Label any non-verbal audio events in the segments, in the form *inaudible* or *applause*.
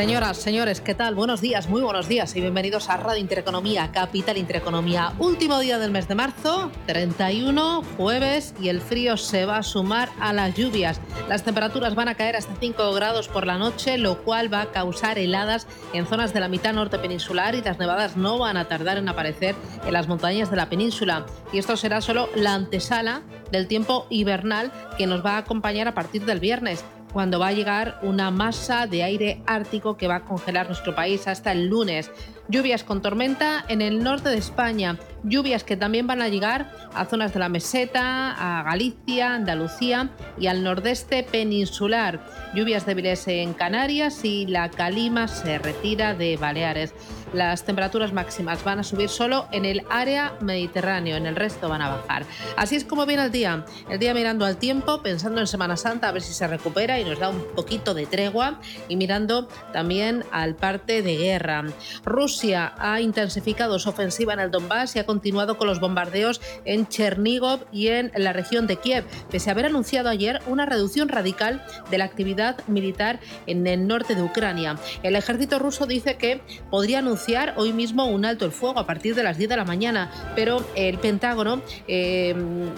Señoras, señores, ¿qué tal? Buenos días, muy buenos días y bienvenidos a Radio Intereconomía, Capital Intereconomía. Último día del mes de marzo, 31, jueves, y el frío se va a sumar a las lluvias. Las temperaturas van a caer hasta 5 grados por la noche, lo cual va a causar heladas en zonas de la mitad norte peninsular y las nevadas no van a tardar en aparecer en las montañas de la península. Y esto será solo la antesala del tiempo hibernal que nos va a acompañar a partir del viernes cuando va a llegar una masa de aire ártico que va a congelar nuestro país hasta el lunes. Lluvias con tormenta en el norte de España, lluvias que también van a llegar a zonas de la meseta, a Galicia, Andalucía y al nordeste peninsular. Lluvias débiles en Canarias y la calima se retira de Baleares. Las temperaturas máximas van a subir solo en el área mediterráneo, en el resto van a bajar. Así es como viene el día. El día mirando al tiempo, pensando en Semana Santa a ver si se recupera y nos da un poquito de tregua y mirando también al parte de guerra. Rusia ha intensificado su ofensiva en el Donbass y ha continuado con los bombardeos en Chernigov y en la región de Kiev, pese a haber anunciado ayer una reducción radical de la actividad militar en el norte de Ucrania. El ejército ruso dice que podría anunciar hoy mismo un alto el fuego a partir de las 10 de la mañana, pero el Pentágono eh,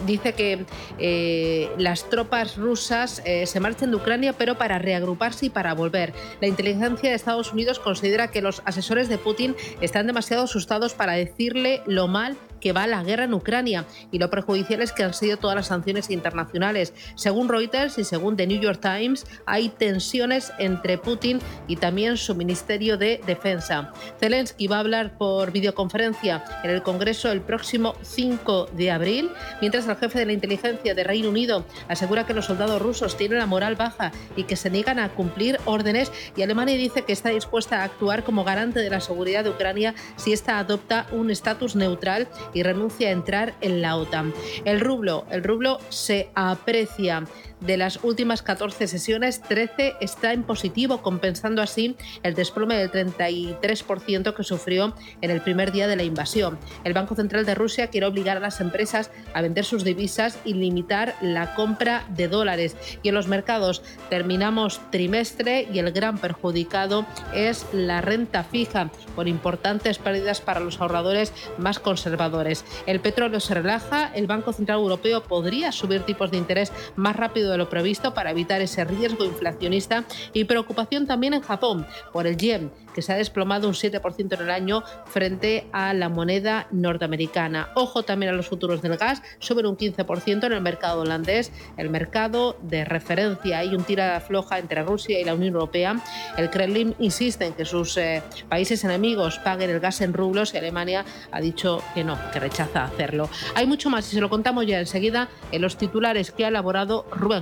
dice que eh, las tropas rusas eh, se marchan de Ucrania, pero para reagruparse y para volver. La inteligencia de Estados Unidos considera que los asesores de Putin están demasiado asustados para decirle lo mal que va la guerra en Ucrania y lo perjudiciales que han sido todas las sanciones internacionales. Según Reuters y según The New York Times, hay tensiones entre Putin y también su Ministerio de Defensa. Zelensky va a hablar por videoconferencia en el Congreso el próximo 5 de abril, mientras el jefe de la inteligencia de Reino Unido asegura que los soldados rusos tienen la moral baja y que se niegan a cumplir órdenes y Alemania dice que está dispuesta a actuar como garante de la seguridad de Ucrania si ésta adopta un estatus neutral y renuncia a entrar en la OTAN. El rublo, el rublo se aprecia. De las últimas 14 sesiones, 13 está en positivo, compensando así el desplome del 33% que sufrió en el primer día de la invasión. El Banco Central de Rusia quiere obligar a las empresas a vender sus divisas y limitar la compra de dólares. Y en los mercados terminamos trimestre y el gran perjudicado es la renta fija, por importantes pérdidas para los ahorradores más conservadores. El petróleo se relaja, el Banco Central Europeo podría subir tipos de interés más rápido de lo previsto para evitar ese riesgo inflacionista y preocupación también en Japón por el yen, que se ha desplomado un 7% en el año frente a la moneda norteamericana. Ojo también a los futuros del gas, suben un 15% en el mercado holandés, el mercado de referencia. Hay un tira floja entre Rusia y la Unión Europea. El Kremlin insiste en que sus eh, países enemigos paguen el gas en rublos y Alemania ha dicho que no, que rechaza hacerlo. Hay mucho más y se lo contamos ya enseguida en los titulares que ha elaborado Rubén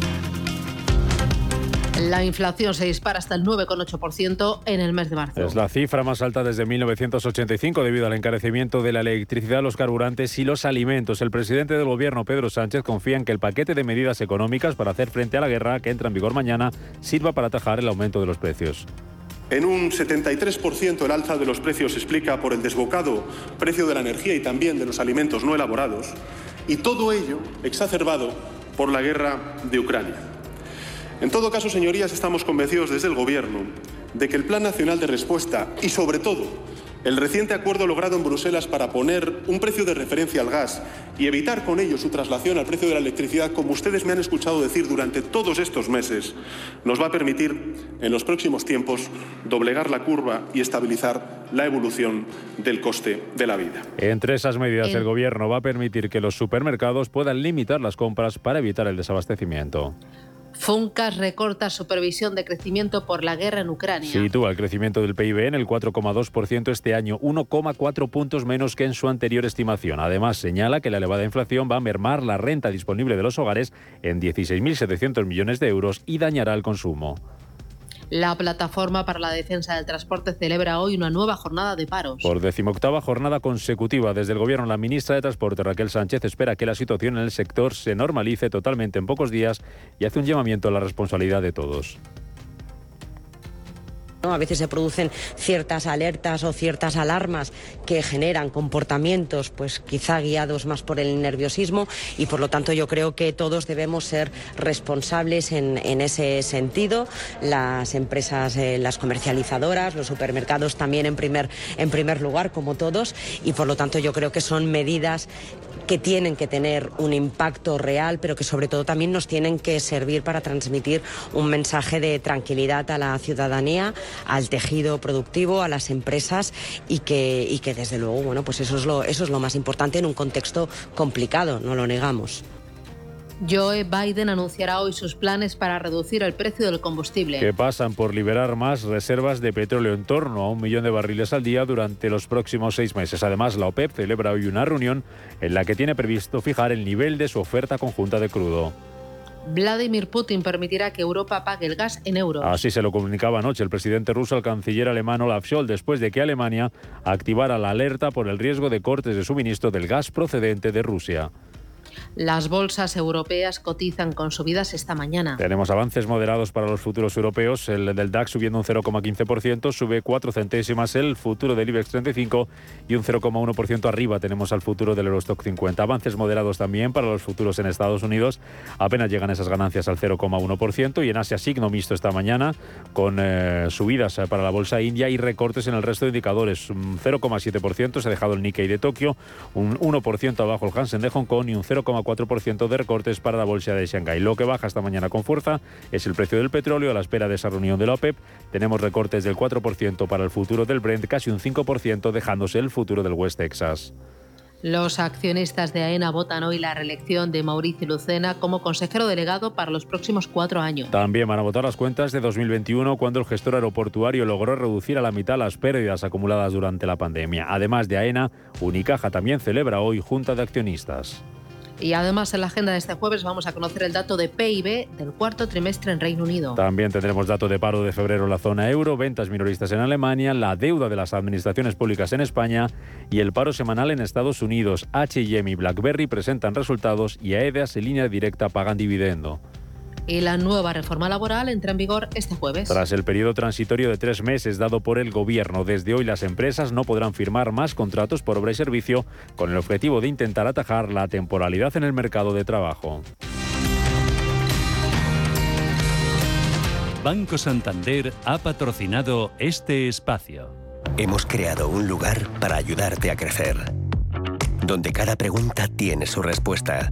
La inflación se dispara hasta el 9,8% en el mes de marzo. Es la cifra más alta desde 1985 debido al encarecimiento de la electricidad, los carburantes y los alimentos. El presidente del gobierno, Pedro Sánchez, confía en que el paquete de medidas económicas para hacer frente a la guerra que entra en vigor mañana sirva para atajar el aumento de los precios. En un 73% el alza de los precios se explica por el desbocado precio de la energía y también de los alimentos no elaborados, y todo ello exacerbado por la guerra de Ucrania. En todo caso, señorías, estamos convencidos desde el Gobierno de que el Plan Nacional de Respuesta y, sobre todo, el reciente acuerdo logrado en Bruselas para poner un precio de referencia al gas y evitar con ello su traslación al precio de la electricidad, como ustedes me han escuchado decir durante todos estos meses, nos va a permitir en los próximos tiempos doblegar la curva y estabilizar la evolución del coste de la vida. Entre esas medidas, el Gobierno va a permitir que los supermercados puedan limitar las compras para evitar el desabastecimiento. Funcas recorta su previsión de crecimiento por la guerra en Ucrania. Sitúa el crecimiento del PIB en el 4,2% este año, 1,4 puntos menos que en su anterior estimación. Además, señala que la elevada inflación va a mermar la renta disponible de los hogares en 16.700 millones de euros y dañará el consumo. La Plataforma para la Defensa del Transporte celebra hoy una nueva jornada de paros. Por decimoctava jornada consecutiva desde el Gobierno, la ministra de Transporte, Raquel Sánchez, espera que la situación en el sector se normalice totalmente en pocos días y hace un llamamiento a la responsabilidad de todos. A veces se producen ciertas alertas o ciertas alarmas que generan comportamientos, pues quizá guiados más por el nerviosismo y por lo tanto yo creo que todos debemos ser responsables en, ese sentido. Las empresas, eh, las comercializadoras, los supermercados también en primer, en primer lugar, como todos, y por lo tanto yo creo que son medidas que tienen que tener un impacto real, pero que sobre todo también nos tienen que servir para transmitir un mensaje de tranquilidad a la ciudadanía, al tejido productivo, a las empresas y que, y que desde luego, bueno, pues eso es, lo, eso es lo más importante en un contexto complicado, no lo negamos. Joe Biden anunciará hoy sus planes para reducir el precio del combustible. Que pasan por liberar más reservas de petróleo en torno a un millón de barriles al día durante los próximos seis meses. Además, la OPEP celebra hoy una reunión en la que tiene previsto fijar el nivel de su oferta conjunta de crudo. Vladimir Putin permitirá que Europa pague el gas en euros. Así se lo comunicaba anoche el presidente ruso al canciller alemán Olaf Scholz después de que Alemania activara la alerta por el riesgo de cortes de suministro del gas procedente de Rusia. Las bolsas europeas cotizan con subidas esta mañana. Tenemos avances moderados para los futuros europeos. El del DAX subiendo un 0,15%, sube 4 centésimas el futuro del IBEX 35 y un 0,1% arriba tenemos al futuro del Eurostock 50. Avances moderados también para los futuros en Estados Unidos. Apenas llegan esas ganancias al 0,1% y en Asia signo mixto esta mañana con eh, subidas eh, para la bolsa india y recortes en el resto de indicadores. Un 0,7% se ha dejado el Nikkei de Tokio, un 1% abajo el Hansen de Hong Kong y un 0, 0,4% de recortes para la bolsa de Shanghái. Lo que baja esta mañana con fuerza es el precio del petróleo a la espera de esa reunión de la OPEP. Tenemos recortes del 4% para el futuro del Brent, casi un 5% dejándose el futuro del West Texas. Los accionistas de AENA votan hoy la reelección de Mauricio Lucena como consejero delegado para los próximos cuatro años. También van a votar las cuentas de 2021 cuando el gestor aeroportuario logró reducir a la mitad las pérdidas acumuladas durante la pandemia. Además de AENA, Unicaja también celebra hoy junta de accionistas. Y además en la agenda de este jueves vamos a conocer el dato de PIB del cuarto trimestre en Reino Unido. También tendremos dato de paro de febrero en la zona euro, ventas minoristas en Alemania, la deuda de las administraciones públicas en España y el paro semanal en Estados Unidos. H&M y BlackBerry presentan resultados y AEDAS en línea directa pagan dividendo y la nueva reforma laboral entra en vigor este jueves. Tras el periodo transitorio de tres meses dado por el Gobierno, desde hoy las empresas no podrán firmar más contratos por obra y servicio con el objetivo de intentar atajar la temporalidad en el mercado de trabajo. Banco Santander ha patrocinado este espacio. Hemos creado un lugar para ayudarte a crecer, donde cada pregunta tiene su respuesta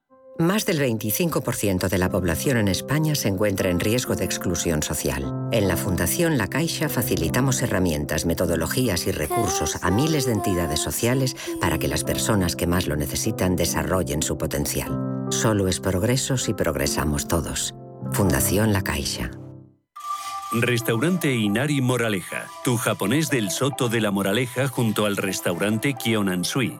Más del 25% de la población en España se encuentra en riesgo de exclusión social. En la Fundación La Caixa facilitamos herramientas, metodologías y recursos a miles de entidades sociales para que las personas que más lo necesitan desarrollen su potencial. Solo es progreso si progresamos todos. Fundación La Caixa. Restaurante Inari Moraleja, tu japonés del Soto de la Moraleja junto al restaurante Kionansui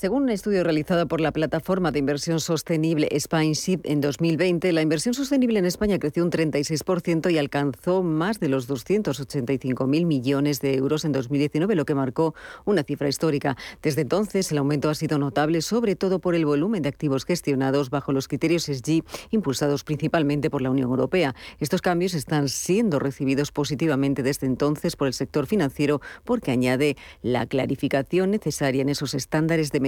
Según un estudio realizado por la plataforma de inversión sostenible Spineship en 2020, la inversión sostenible en España creció un 36% y alcanzó más de los 285.000 millones de euros en 2019, lo que marcó una cifra histórica. Desde entonces, el aumento ha sido notable, sobre todo por el volumen de activos gestionados bajo los criterios SG, impulsados principalmente por la Unión Europea. Estos cambios están siendo recibidos positivamente desde entonces por el sector financiero porque añade la clarificación necesaria en esos estándares de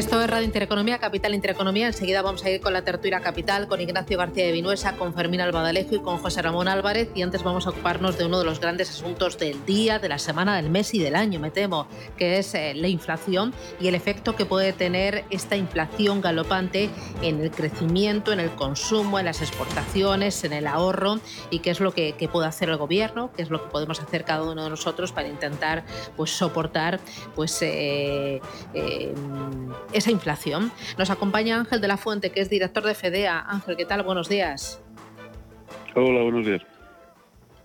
Esto es Radio Intereconomía, Capital Intereconomía. Enseguida vamos a ir con la tertulia capital, con Ignacio García de Vinuesa, con Fermín Albadalejo y con José Ramón Álvarez. Y antes vamos a ocuparnos de uno de los grandes asuntos del día, de la semana, del mes y del año, me temo, que es eh, la inflación y el efecto que puede tener esta inflación galopante en el crecimiento, en el consumo, en las exportaciones, en el ahorro y qué es lo que, puede hacer el gobierno, qué es lo que podemos hacer cada uno de nosotros para intentar pues, soportar pues, eh, eh, esa inflación. Nos acompaña Ángel de la Fuente, que es director de FEDEA. Ángel, ¿qué tal? Buenos días. Hola, buenos días.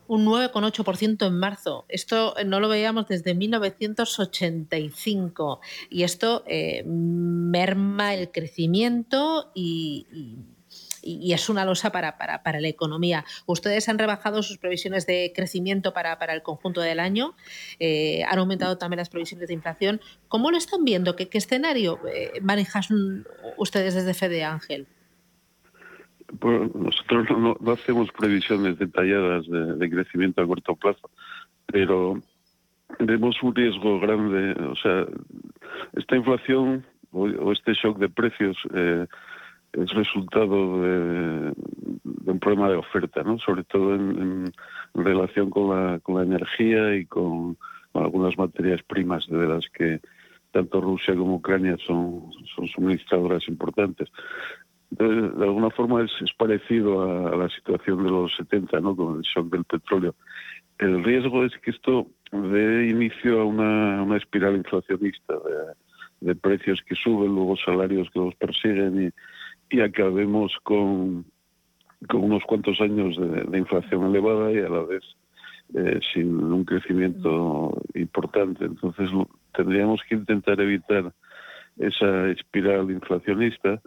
Un 9,8% en marzo. Esto no lo veíamos desde 1985 y esto eh, merma el crecimiento y y, es una losa para, para, la economía. Ustedes han rebajado sus previsiones de crecimiento para, el conjunto del año, eh, han aumentado también las previsiones de inflación. ¿Cómo lo están viendo? ¿Qué, escenario eh, manejan ustedes desde Fede Ángel? Pues nosotros no, hacemos previsiones detalladas de, crecimiento a corto plazo, pero vemos un riesgo grande. O sea, esta inflación o, este shock de precios eh, es resultado de, un problema de oferta, ¿no? sobre todo en, relación con la, con la energía y con, algunas materias primas de las que tanto Rusia como Ucrania son, son suministradoras importantes. de alguna forma es, parecido a, la situación de los 70, ¿no? con el shock del petróleo. El riesgo es que esto dé inicio a una, una espiral inflacionista de, de precios que suben, luego salarios que los persiguen y, y acabemos con, con unos cuantos años de, inflación elevada y a la vez eh, sin un crecimiento importante. Entonces tendríamos que intentar evitar esa espiral inflacionista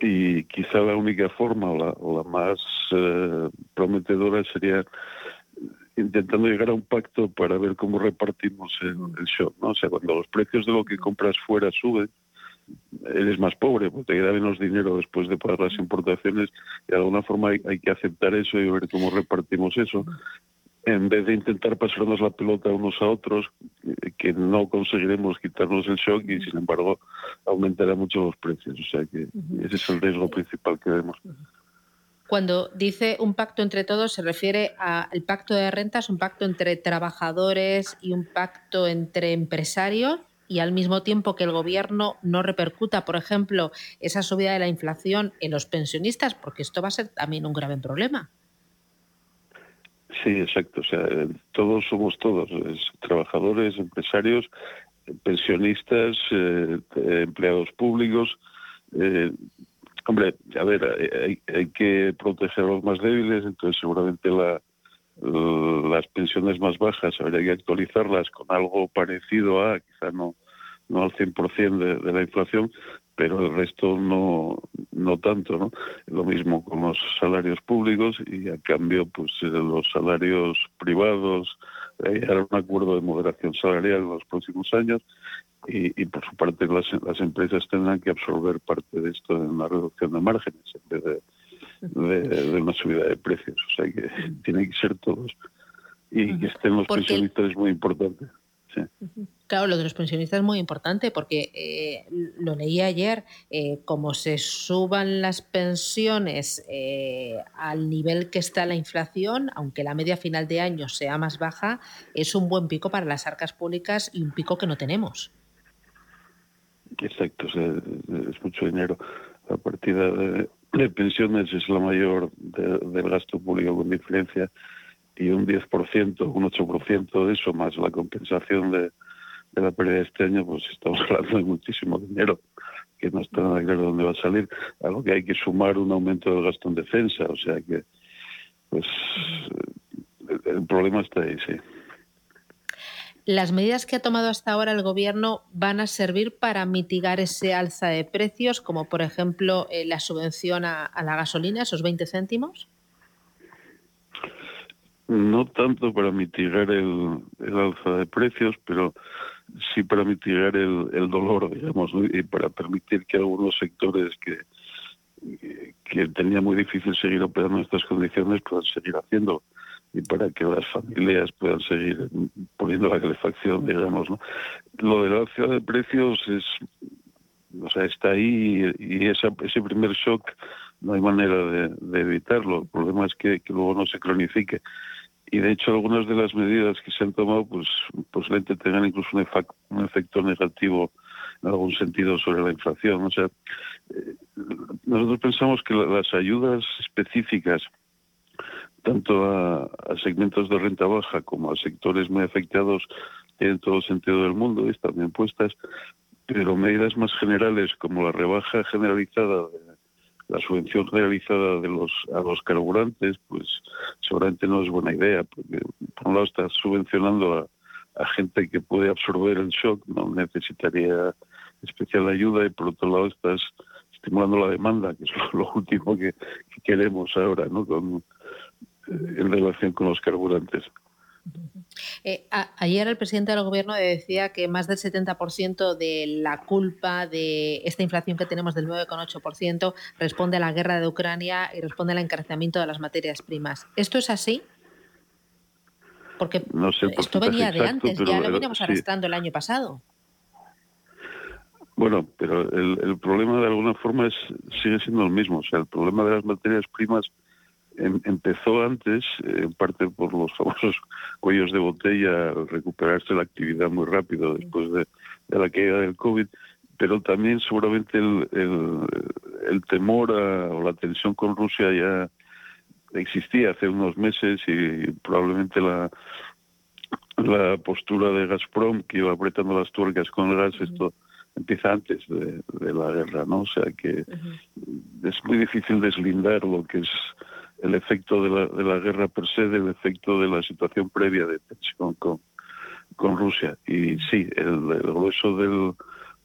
y quizá la única forma o la, más eh, prometedora sería intentando llegar a un pacto para ver cómo repartimos el, el shock. ¿no? O sea, cuando los precios de lo que compras fuera suben, eres más pobre, porque te queda menos dinero después de pagar las importaciones y de alguna forma hay, que aceptar eso y ver cómo repartimos eso. En vez de intentar pasarnos la pelota unos a otros, que no conseguiremos quitarnos el shock y sin embargo aumentará mucho los precios. O sea que ese es el riesgo principal que vemos. Cuando dice un pacto entre todos, se refiere al pacto de rentas, un pacto entre trabajadores y un pacto entre empresarios y al mismo tiempo que el gobierno no repercuta, por ejemplo, esa subida de la inflación en los pensionistas, porque esto va a ser también un grave problema. Sí, exacto. O sea, todos somos todos, trabajadores, empresarios, pensionistas, eh, empleados públicos. Eh, hombre, a ver, hay, que proteger a los más débiles, entonces seguramente la, las pensiones más bajas habría que actualizarlas con algo parecido a, quizá no, no al 100% de, de la inflación, pero el resto no, no tanto, ¿no? Lo mismo con los salarios públicos y a cambio, pues los salarios privados, hay un acuerdo de moderación salarial en los próximos años y, por su parte las, las empresas tendrán que absorber parte de esto en una reducción de márgenes en vez de, una subida de precios. O sea que tiene que ser todos. Y que estén los pensionistas es muy importante. Claro, lo de los pensionistas es muy importante porque eh, lo leí ayer, eh, como se suban las pensiones eh, al nivel que está la inflación, aunque la media final de año sea más baja, es un buen pico para las arcas públicas y un pico que no tenemos. Exacto, es mucho dinero. La partida de, pensiones es la mayor del gasto público con diferencia y un 10%, un 8% de eso, más la compensación de, la pérdida de este año, pues estamos *laughs* hablando de muchísimo dinero que no está nada claro dónde va a salir, a lo que hay que sumar un aumento del gasto en defensa, o sea que, pues, el, problema está ahí, sí. ¿Las medidas que ha tomado hasta ahora el Gobierno van a servir para mitigar ese alza de precios, como por ejemplo eh, la subvención a, la gasolina, esos 20 céntimos? no tanto para mitigar el, alza de precios, pero sí para mitigar el, dolor, digamos, y para permitir que algunos sectores que, que tenía muy difícil seguir operando en estas condiciones puedan seguir haciendo y para que las familias puedan seguir poniendo la calefacción, digamos. ¿no? Lo de la alza de precios es, o sea, está ahí y, esa, ese primer shock no hay manera de, evitarlo. El problema es que, luego no se cronifique y de hecho algunas de las medidas que se han tomado pues posiblemente tengan incluso un, efecto negativo en algún sentido sobre la inflación. O sea, eh, nosotros pensamos que las ayudas específicas tanto a, segmentos de renta baja como a sectores muy afectados en todo sentido del mundo, están bien puestas, pero medidas más generales como la rebaja generalizada la subvención realizada de los a los carburantes, pues seguramente no es buena idea, porque por un lado estás subvencionando a, gente que puede absorber el shock, no necesitaría especial ayuda, y por otro lado estás estimulando la demanda, que es *laughs* lo, último que, queremos ahora, ¿no? Con, en relación con los carburantes. Eh, ayer el presidente del gobierno decía que más del 70% de la culpa de esta inflación que tenemos del 9,8% responde a la guerra de Ucrania y responde al encarecimiento de las materias primas. ¿Esto es así? Porque esto venía de antes, ya lo veníamos arrastrando el año pasado. Bueno, pero el, el, problema de alguna forma es, sigue siendo el mismo. O sea, el problema de las materias primas Em, empezó antes, en parte por los famosos *laughs* cuellos de botella, recuperarse la actividad muy rápido después de, la caída del COVID, pero también seguramente el, el, temor o la tensión con Rusia ya existía hace unos meses y probablemente la, la postura de Gazprom que iba apretando las tuercas con el gas, esto empieza antes de, la guerra, ¿no? O sea que es muy difícil deslindar lo que es el efecto de la, de la guerra per se del efecto de la situación previa de tensión con, con Rusia. Y sí, el, grueso del,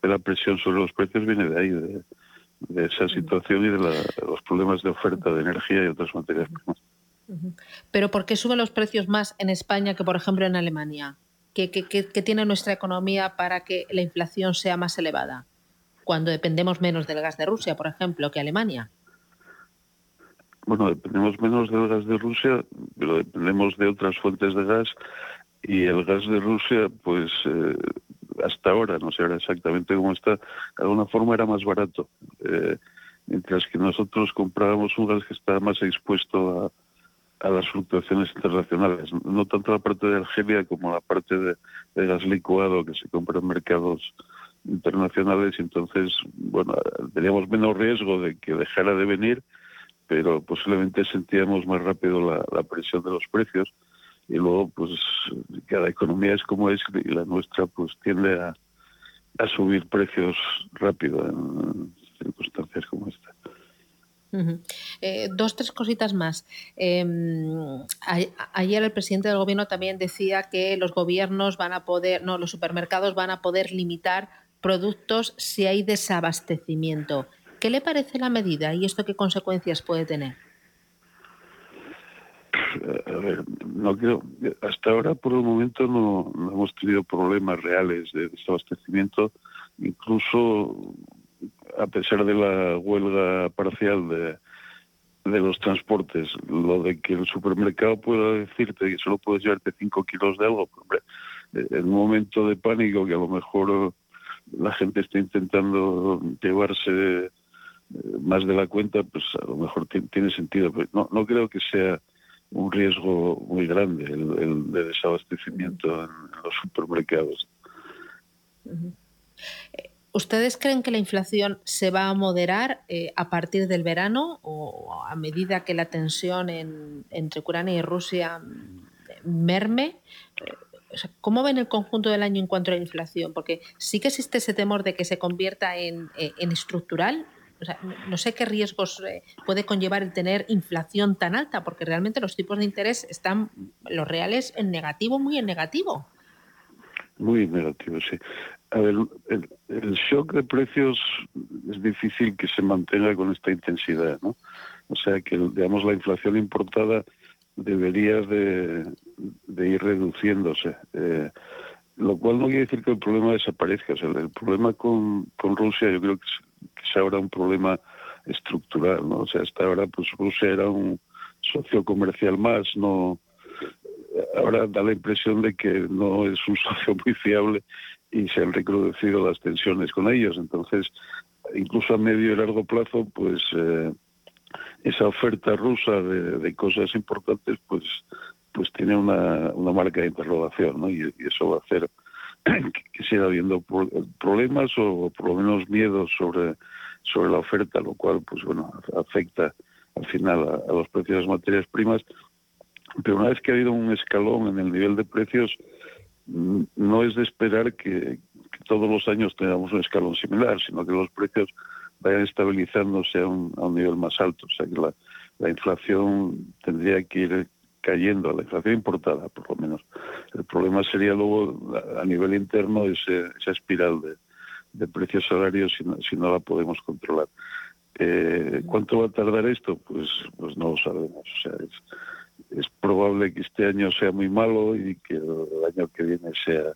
de la presión sobre los precios viene de ahí, de, esa situación y de, los problemas de oferta de energía y otras materias primas. Pero ¿por qué suben los precios más en España que, por ejemplo, en Alemania? ¿Qué, qué, qué tiene nuestra economía para que la inflación sea más elevada? Cuando dependemos menos del gas de Rusia, por ejemplo, que Alemania bueno, dependemos menos del gas de Rusia, pero dependemos de otras fuentes de gas y el gas de Rusia, pues eh, hasta ahora, no sé ahora exactamente cómo está, de alguna forma era más barato, eh, mientras que nosotros comprábamos un gas que está más expuesto a, las fluctuaciones internacionales, no tanto la parte de Argelia como la parte de, gas licuado que se compra en mercados internacionales, entonces, bueno, teníamos menos riesgo de que dejara de venir pero posiblemente sentíamos más rápido la, presión de los precios y luego pues cada economía es como es y la nuestra pues tiende a, a subir precios rápido en circunstancias como esta. Eh, dos, tres cositas más. Em, ayer el presidente del gobierno también decía que los gobiernos van a poder, no, los supermercados van a poder limitar productos si hay desabastecimiento. ¿Qué le parece la medida y esto qué consecuencias puede tener? A ver, no creo, hasta ahora por el momento no, hemos tenido problemas reales de desabastecimiento, incluso a pesar de la huelga parcial de, los transportes, lo de que el supermercado pueda decirte que solo puedes llevarte 5 kilos de algo, hombre, eh, en un momento de pánico que a lo mejor la gente está intentando llevarse eh, más de la cuenta, pues a lo mejor tiene sentido. Pero no, no creo que sea un riesgo muy grande el, de desabastecimiento en, los supermercados. ¿Ustedes creen que la inflación se va a moderar eh, a partir del verano o a medida que la tensión entre Ucrania y Rusia merme? Eh, ¿Cómo ven el conjunto del año en cuanto a la inflación? Porque sí que existe ese temor de que se convierta en, eh, estructural. No sé qué riesgos puede conllevar el tener inflación tan alta, porque realmente los tipos de interés están, los reales, en negativo, muy en negativo. Muy negativo, sí. A ver, el, shock de precios es difícil que se mantenga con esta intensidad, ¿no? O sea que, digamos, la inflación importada debería de, ir reduciéndose. Eh, lo cual no quiere decir que el problema desaparezca. O sea, el problema con, con Rusia yo creo que es, ahora un problema estructural, ¿no? O sea, hasta ahora pues Rusia era un socio comercial más, no ahora da la impresión de que no es un *laughs* socio muy fiable y se han recrudecido las tensiones con ellos. Entonces, incluso a medio y largo plazo, pues eh, esa oferta rusa de, cosas importantes, pues pues tiene una, una marca de interrogación, ¿no? Y, eso va a hacer *clears throat* que, siga habiendo problemas o por lo menos miedos sobre, sobre la oferta, lo cual, pues bueno, afecta al final a los precios de las materias primas. Pero una vez que ha habido un escalón en el nivel de precios, no es de esperar que, todos los años tengamos un escalón similar, sino que los precios vayan estabilizándose a un, nivel más alto. O sea que la, inflación tendría que ir cayendo, la inflación importada por lo menos. El problema sería luego a nivel interno esa espiral de, precios salarios si no, si no la podemos controlar. Eh, ¿Cuánto va a tardar esto? Pues, pues no lo sabemos. O sea, es, es probable que este año sea muy malo y que el año que viene sea,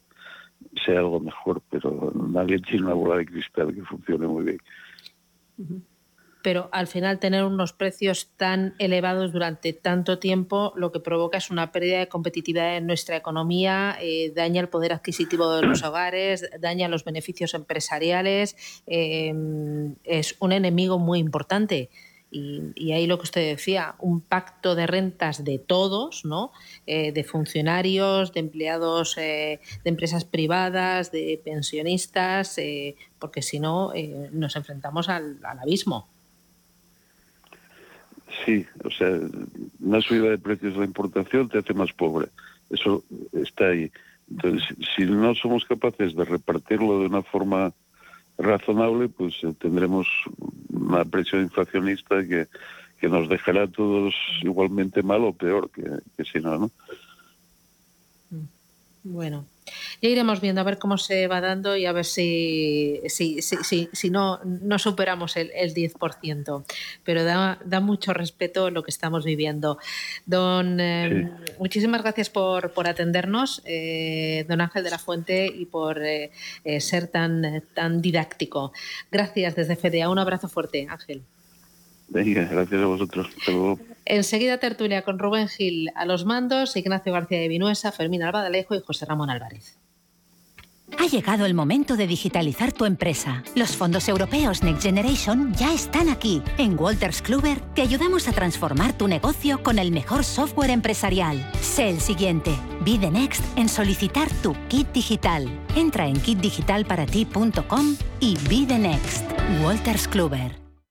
sea algo mejor, pero nadie tiene una bola de cristal que funcione muy bien. Pero al final tener unos precios tan elevados durante tanto tiempo lo que provoca es una pérdida de competitividad en nuestra economía, eh, daña el poder adquisitivo de los hogares, daña los beneficios empresariales, eh, es un enemigo muy importante. Y, ahí lo que usted decía, un pacto de rentas de todos, ¿no? Eh, de funcionarios, de empleados eh, de empresas privadas, de pensionistas, eh, porque si no nos enfrentamos al, abismo. Sí, o sea, una subida de precios de la importación te hace más pobre. Eso está ahí. Entonces, si no somos capaces de repartirlo de una forma razonable, pues eh, tendremos una presión inflacionista que, que nos dejará a todos igualmente mal o peor que, que si no, ¿no? Bueno, ya iremos viendo a ver cómo se va dando y a ver si, si, si, si, no, no superamos el, el 10%. Pero da, da, mucho respeto lo que estamos viviendo. Don, eh, muchísimas gracias por, por atendernos, eh, don Ángel de la Fuente, y por eh, ser tan, tan didáctico. Gracias desde FEDEA. Un abrazo fuerte, Ángel. Venga, gracias a vosotros. Enseguida tertulia con Rubén Gil a los mandos, Ignacio García de Vinuesa, Fermín Albadalejo y José Ramón Álvarez. Ha llegado el momento de digitalizar tu empresa. Los fondos europeos Next Generation ya están aquí. En Walters Kluber te ayudamos a transformar tu negocio con el mejor software empresarial. Sé el siguiente. Be the next en solicitar tu kit digital. Entra en kitdigitalparati.com y be the next. Walters Kluber.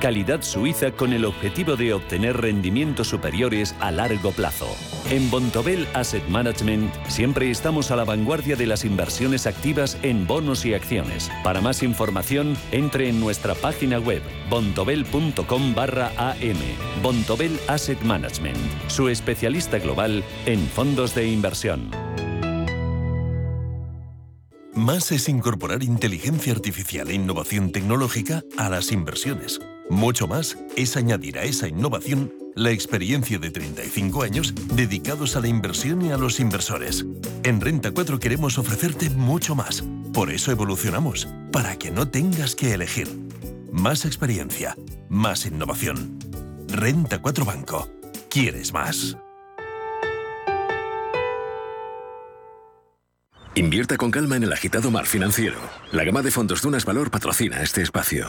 Calidad suiza con el objetivo de obtener rendimientos superiores a largo plazo. En Bontobel Asset Management siempre estamos a la vanguardia de las inversiones activas en bonos y acciones. Para más información, entre en nuestra página web bontobel.com barra am. Bontobel Asset Management, su especialista global en fondos de inversión. Más es incorporar inteligencia artificial e innovación tecnológica a las inversiones. Mucho más es añadir a esa innovación la experiencia de 35 años dedicados a la inversión y a los inversores. En Renta 4 queremos ofrecerte mucho más. Por eso evolucionamos, para que no tengas que elegir. Más experiencia, más innovación. Renta 4 Banco. ¿Quieres más? Invierta con calma en el agitado mar financiero. La gama de fondos Dunas Valor patrocina este espacio.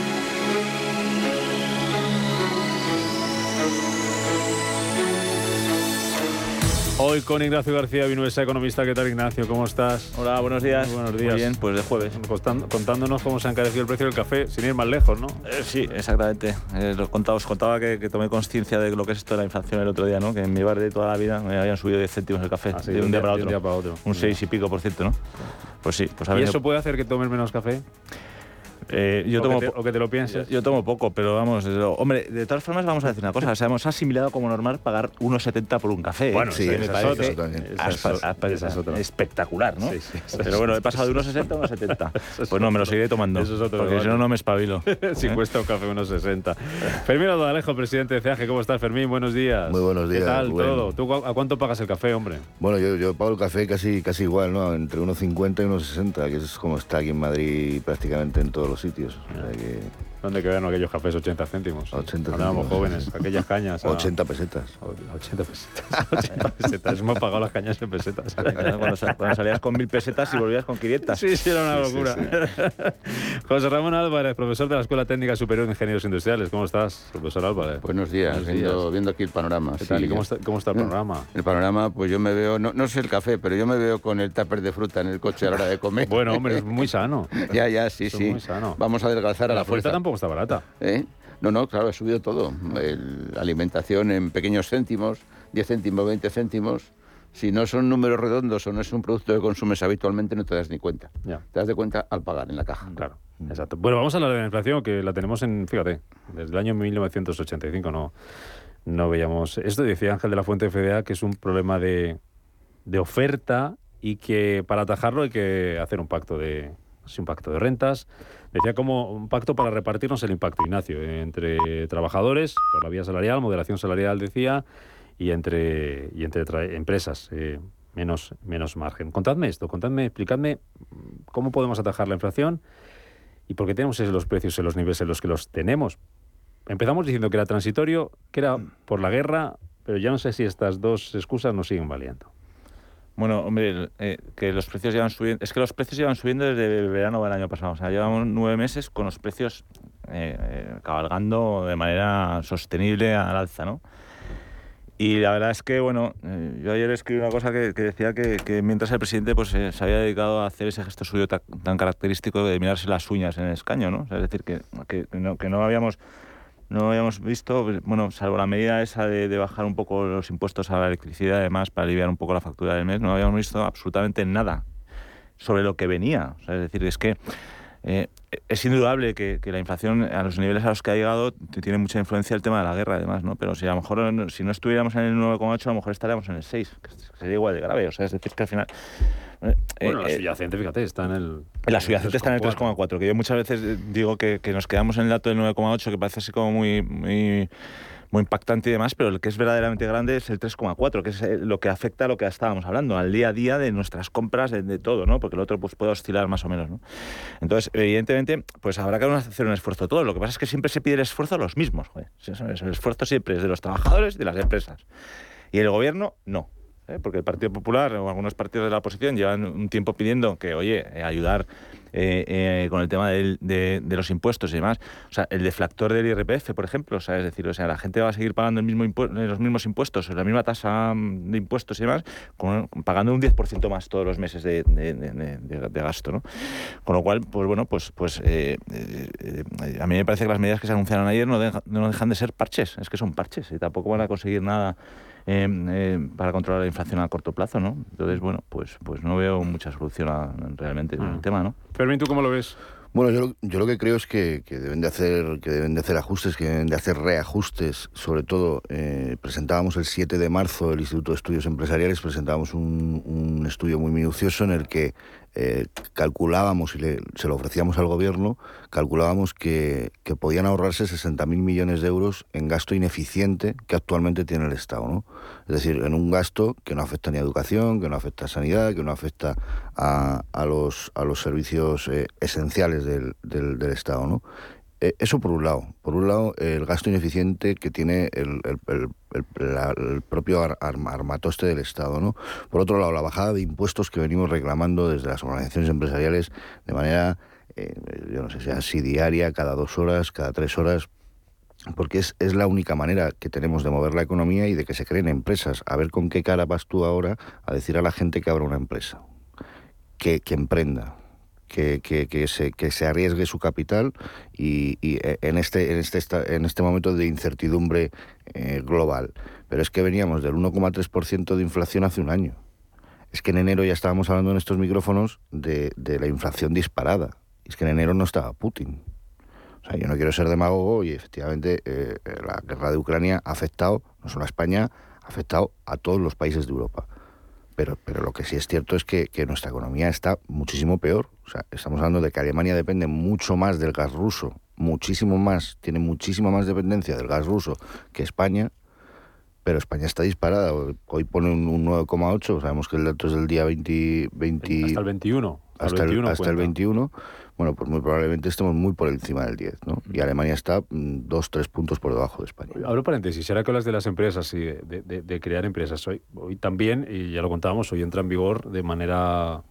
Hoy con Ignacio García Vinuesa, economista. ¿Qué tal, Ignacio? ¿Cómo estás? Hola, buenos días. Muy buenos días. Muy bien, pues de jueves. contándonos cómo se ha encarecido el precio del café, sin ir más lejos, ¿no? Eh, sí, exactamente. Eh, os, contaba, os contaba que, tomé conciencia de lo que es esto de la inflación el otro día, ¿no? Que en mi barrio de toda la vida me habían subido 10 céntimos el café. Ah, de, un día, para otro. un día para otro. Un 6 y pico por ciento, ¿no? Pues sí. Pues ¿Y eso puede hacer que tomes menos café? Eh, yo o, tomo, que te, o, que te, lo pienses. Yo, yo, tomo poco, pero vamos, hombre, de todas formas vamos a decir una cosa, o sea, hemos asimilado como normal pagar 1,70 por un café. Bueno, sí, me parece espectacular, ¿no? Sí, sí, pero bueno, he pasado de 1,60 a 1,70. *laughs* Pues no, me lo seguiré tomando, eso es otro porque si no, no me espabilo. *laughs* si ¿eh? cuesta un café 1,60. Fermín Alejo, presidente de CEAGE, ¿cómo estás, Fermín? Buenos días. Muy buenos días. ¿Qué tal todo? ¿Tú a cuánto pagas el café, hombre? Bueno, yo, yo pago el café casi, casi igual, ¿no? Entre 1,50 y 1,60, que es como está aquí en Madrid prácticamente en todos los sitios. Que... ¿Dónde quedaron aquellos cafés 80 céntimos? 80 Cuando éramos jóvenes, aquellas cañas. A... 80 pesetas. 80 pesetas. *laughs* 80 pesetas. Hemos pagado las cañas en pesetas. cuando, cuando, salías con mil pesetas y volvías con 500. Sí, sí, era una locura. Sí, sí, *laughs* José Ramón Álvarez, profesor de la Escuela Técnica Superior de Ingenieros Industriales. ¿Cómo estás, profesor Álvarez? Buenos días, Buenos viendo, días. viendo, aquí el panorama. ¿Qué tal? ¿Y cómo está, cómo está el panorama? El panorama, pues yo me veo, no, no sé el café, pero yo me veo con el tupper de fruta en el coche a la hora de comer. *laughs* bueno, hombre, es muy sano. ya, ya, sí, Eso sí. Muy sano. Vamos a adelgazar a la, la fuerza. tampoco está barata. ¿Eh? No, no, claro, ha subido todo. El, alimentación en pequeños céntimos, 10 céntimos, 20 céntimos. Si no son números redondos o no es un producto que consumes habitualmente, no te das ni cuenta. Ya. Te das de cuenta al pagar en la caja. Claro, exacto. Bueno, vamos a hablar de la inflación, que la tenemos en, fíjate, desde el año 1985 no, no veíamos... Esto decía Ángel de la Fuente de FDA, que es un problema de de oferta y que para atajarlo hay que hacer un pacto de, un pacto de rentas. Decía como un pacto para repartirnos el impacto, Ignacio, entre trabajadores, por la vía salarial, moderación salarial, decía, y entre, y entre empresas. Eh, menos, menos margen. Contadme esto, contadme, explicadme cómo podemos atajar la inflación y por qué tenemos los precios en los niveles en los que los tenemos. Empezamos diciendo que era transitorio, que era por la guerra, pero ya no sé si estas dos excusas nos siguen valiendo. Bueno, hombre, eh, que los precios llevan subiendo. Es que los precios llevan subiendo desde el verano del año pasado. O sea, llevamos nueve meses con los precios eh, eh, cabalgando de manera sostenible al alza, ¿no? Y la verdad es que, bueno, yo ayer escribí una cosa que, decía que, mientras el presidente pues, se había dedicado a hacer ese gesto suyo tan, característico de mirarse las uñas en el escaño, ¿no? es decir, que, que no habíamos no habíamos visto, bueno, salvo la medida esa de, bajar un poco los impuestos a la electricidad, además, para aliviar un poco la factura del mes, no habíamos visto absolutamente nada sobre lo que venía. es decir, es que eh, es indudable que, la inflación a los niveles a los que ha llegado tiene mucha influencia el tema de la guerra, además, ¿no? Pero si a lo mejor si no estuviéramos en el 9,8, a lo mejor estaríamos en el 6, que sería igual de grave. O sea, es decir, que al final eh, bueno, la eh, subyacente, fíjate, está en el... La subyacente está en el 3,4, que yo muchas veces digo que, que, nos quedamos en el dato del 9,8, que parece así como muy, muy, muy, impactante y demás, pero el que es verdaderamente grande es el 3,4, que es eh, lo que afecta a lo que estábamos hablando, al día a día de nuestras compras, de, todo, ¿no? Porque el otro pues, puede oscilar más o menos, ¿no? Entonces, evidentemente, pues habrá que hacer un esfuerzo todo. Lo que pasa es que siempre se pide el esfuerzo a los mismos, El esfuerzo siempre es de los trabajadores de las empresas. Y el gobierno, no. ¿eh? porque el Partido Popular o algunos partidos de la oposición llevan un tiempo pidiendo que, oye, eh, ayudar eh, con el tema de, los impuestos y demás. O sea, el deflactor del IRPF, por ejemplo, o sea, es decir, o sea, la gente va a seguir pagando el mismo los mismos impuestos, la misma tasa de impuestos y demás, pagando un 10% más todos los meses de, gasto, ¿no? Con lo cual, pues bueno, pues, pues a mí me parece que las medidas que se anunciaron ayer no, no dejan de ser parches, es que son parches y tampoco van a conseguir nada Em, em, para controlar la inflación a corto plazo, ¿no? Entonces, bueno, pues, pues no veo mucha solución realmente en el mm. tema, ¿no? Fermín, ¿tú cómo lo ves? Bueno, yo, yo lo que creo es que, deben de hacer que deben de hacer ajustes, que deben de hacer reajustes. Sobre todo, eh, presentábamos el 7 de marzo el Instituto de Estudios Empresariales, presentábamos un, un estudio muy minucioso en el que eh, calculábamos y se lo ofrecíamos al gobierno, calculábamos que, podían ahorrarse 60.000 millones de euros en gasto ineficiente que actualmente tiene el Estado. ¿no? Es decir, en un gasto que no afecta ni a educación, que no afecta a sanidad, que no afecta a, los, servicios eh, esenciales del, del, del Estado. ¿no? Eh, eso por un lado. Por un lado, el gasto ineficiente que tiene el, propio armatoste del Estado. ¿no? Por otro lado, la bajada de impuestos que venimos reclamando desde las organizaciones empresariales de manera, eh, yo no sé, sea así diaria, cada dos horas, cada tres horas, porque es, es, la única manera que tenemos de mover la economía y de que se creen empresas. A ver con qué cara vas tú ahora a decir a la gente que abra una empresa, que, que emprenda, que, que, se, que se arriesgue su capital y, eh, en, este, en, este, en este momento de incertidumbre eh, global. Pero es que veníamos del 1,3% de inflación hace un año. Es que en enero ya estábamos hablando en estos micrófonos de, de la inflación disparada. Es que en enero no estaba Putin. O sea, yo no quiero ser demagogo y efectivamente eh, la guerra de Ucrania ha afectado no solo a España, ha afectado a todos los países de Europa. Pero, pero lo que sí es cierto es que, que, nuestra economía está muchísimo peor. O sea, estamos hablando de que Alemania depende mucho más del gas ruso, muchísimo más, tiene muchísima más dependencia del gas ruso que España, pero España está disparada. Hoy pone un, 9,8, sabemos que el dato es del día 20... 20 hasta el 21. Hasta, el, 21, hasta el 21 bueno, pues muy probablemente estemos muy por encima del 10, ¿no? Y Alemania está mm, dos, tres puntos por debajo de España. Abro paréntesis, será que hablas de las empresas y de, crear empresas. Hoy, hoy también, y ya lo contábamos, hoy entra en vigor de manera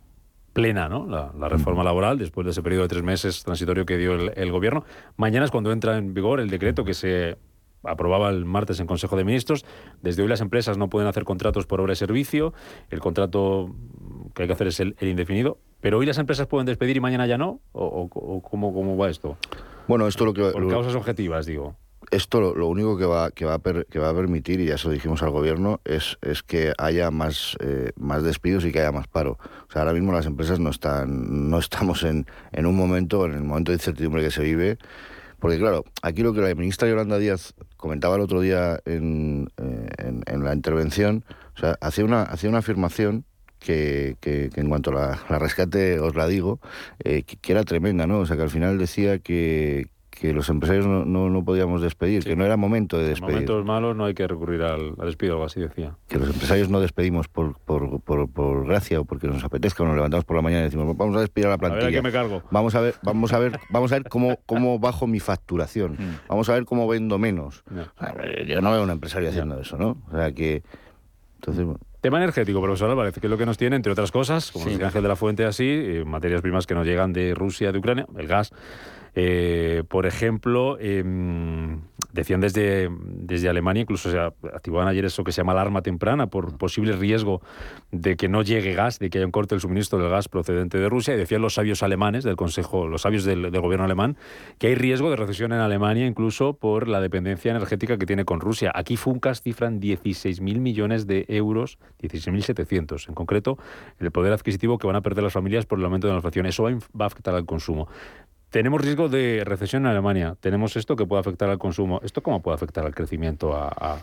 plena ¿no? la, reforma laboral después de ese periodo de tres meses transitorio que dio el, gobierno. Mañana es cuando entra en vigor el decreto que se aprobaba el martes en Consejo de Ministros. Desde hoy las empresas no pueden hacer contratos por obra y servicio. El contrato que hay que hacer es el indefinido. ¿Pero hoy las empresas pueden despedir y mañana ya no? ¿O, cómo, cómo, va esto? Bueno, esto lo que... Por causas objetivas, digo. Esto lo, único que va, que, va a que va a permitir, y ya se lo dijimos al gobierno, es, es que haya más, eh, más despidos y que haya más paro. O sea, ahora mismo las empresas no están, no estamos en, en un momento, en el momento de incertidumbre que se vive, porque claro, aquí lo que la ministra Yolanda Díaz comentaba el otro día en, eh, en, en la intervención, o O sea, hacía una, hacía una afirmación que, que, en cuanto a la, rescate os la digo, eh, que, era tremenda, ¿no? O sea, que al final decía que, que los empresarios no, no, podíamos despedir, que no era momento de despedir. En momentos malos no hay que recurrir al, despido, algo así decía. Que los empresarios no despedimos por, por, por, gracia o porque nos apetezca, o nos levantamos por la mañana y decimos, vamos a despedir a la plantilla. A ver me cargo. Vamos a ver, vamos a ver, vamos a ver cómo, cómo bajo mi facturación. Mm. Vamos a ver cómo vendo menos. yo no veo a un empresario haciendo eso, ¿no? O sea que... Entonces, Tema energético, profesor Álvarez, que es lo que nos tiene, entre otras cosas, como decía Ángel de la Fuente así, eh, materias primas que nos llegan de Rusia, de Ucrania, el gas, eh, por ejemplo, em, decían desde, desde Alemania, incluso se activaban ayer eso que se llama alarma temprana por posible riesgo de que no llegue gas, de que haya un corte del suministro del gas procedente de Rusia. Y decían los sabios alemanes del Consejo, los sabios del, gobierno alemán, que hay riesgo de recesión en Alemania incluso por la dependencia energética que tiene con Rusia. Aquí Funcas cifran 16.000 millones de euros, 16.700 en concreto, el poder adquisitivo que van a perder las familias por el aumento de la inflación. Eso va a afectar al consumo. Tenemos riesgo de recesión en Alemania. Tenemos esto que puede afectar al consumo. ¿Esto cómo puede afectar al crecimiento, a,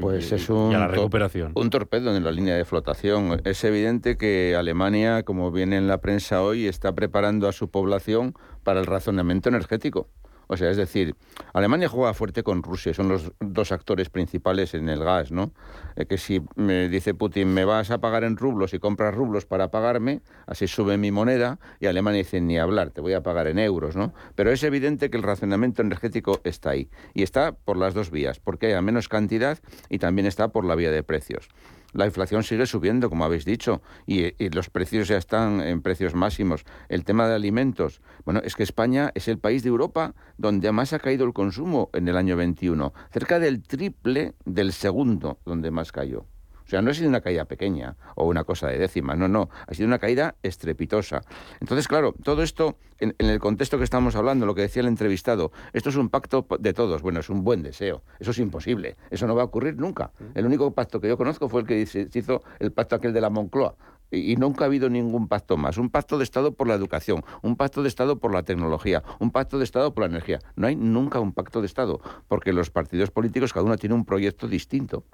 pues es un, a la recuperación. Un torpedo en la línea de flotación. Es evidente que Alemania, como viene en la prensa hoy, está preparando a su población para el razonamiento energético. O sea, es decir, Alemania juega fuerte con Rusia, son los dos actores principales en el gas, ¿no? Eh, que si me dice Putin, me vas a pagar en rublos y compras rublos para pagarme, así sube mi moneda, y Alemania dice, ni hablar, te voy a pagar en euros, ¿no? Pero es evidente que el racionamiento energético está ahí, y está por las dos vías, porque hay menos cantidad y también está por la vía de precios la inflación sigue subiendo, como habéis dicho, y, los precios ya están en precios máximos. El tema de alimentos, bueno, es que España es el país de Europa donde más ha caído el consumo en el año 21, cerca del triple del segundo donde más cayó. O sea, no ha sido una caída pequeña o una cosa de décimas, no, no, ha sido una caída estrepitosa. Entonces, claro, todo esto, en, el contexto que estamos hablando, lo que decía el entrevistado, esto es un pacto de todos, bueno, es un buen deseo, eso es imposible, eso no va a ocurrir nunca. El único pacto que yo conozco fue el que se hizo el pacto aquel de la Moncloa, y nunca ha habido ningún pacto más. Un pacto de Estado por la educación, un pacto de Estado por la tecnología, un pacto de Estado por la energía. No hay nunca un pacto de Estado, porque los partidos políticos cada uno tiene un proyecto distinto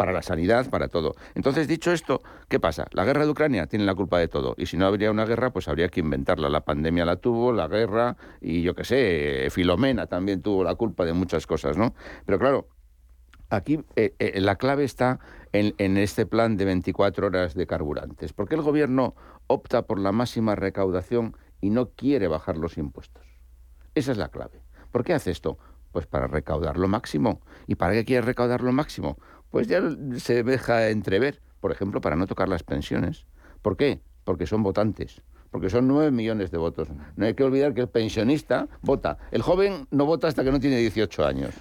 para la sanidad, para todo. Entonces, dicho esto, ¿qué pasa? La guerra de Ucrania tiene la culpa de todo. Y si no habría una guerra, pues habría que inventarla. La pandemia la tuvo, la guerra, y yo qué sé, Filomena también tuvo la culpa de muchas cosas, ¿no? Pero claro, aquí eh, eh, la clave está en, en, este plan de 24 horas de carburantes. ¿Por qué el gobierno opta por la máxima recaudación y no quiere bajar los impuestos? Esa es la clave. ¿Por qué hace esto? Pues para recaudar lo máximo. ¿Y para qué quiere recaudar lo máximo? Pues ya se deja entrever, por ejemplo, para no tocar las pensiones. ¿Por qué? Porque son votantes porque son nueve millones de votos. No hay que olvidar que el pensionista vota. El joven no vota hasta que no tiene 18 años.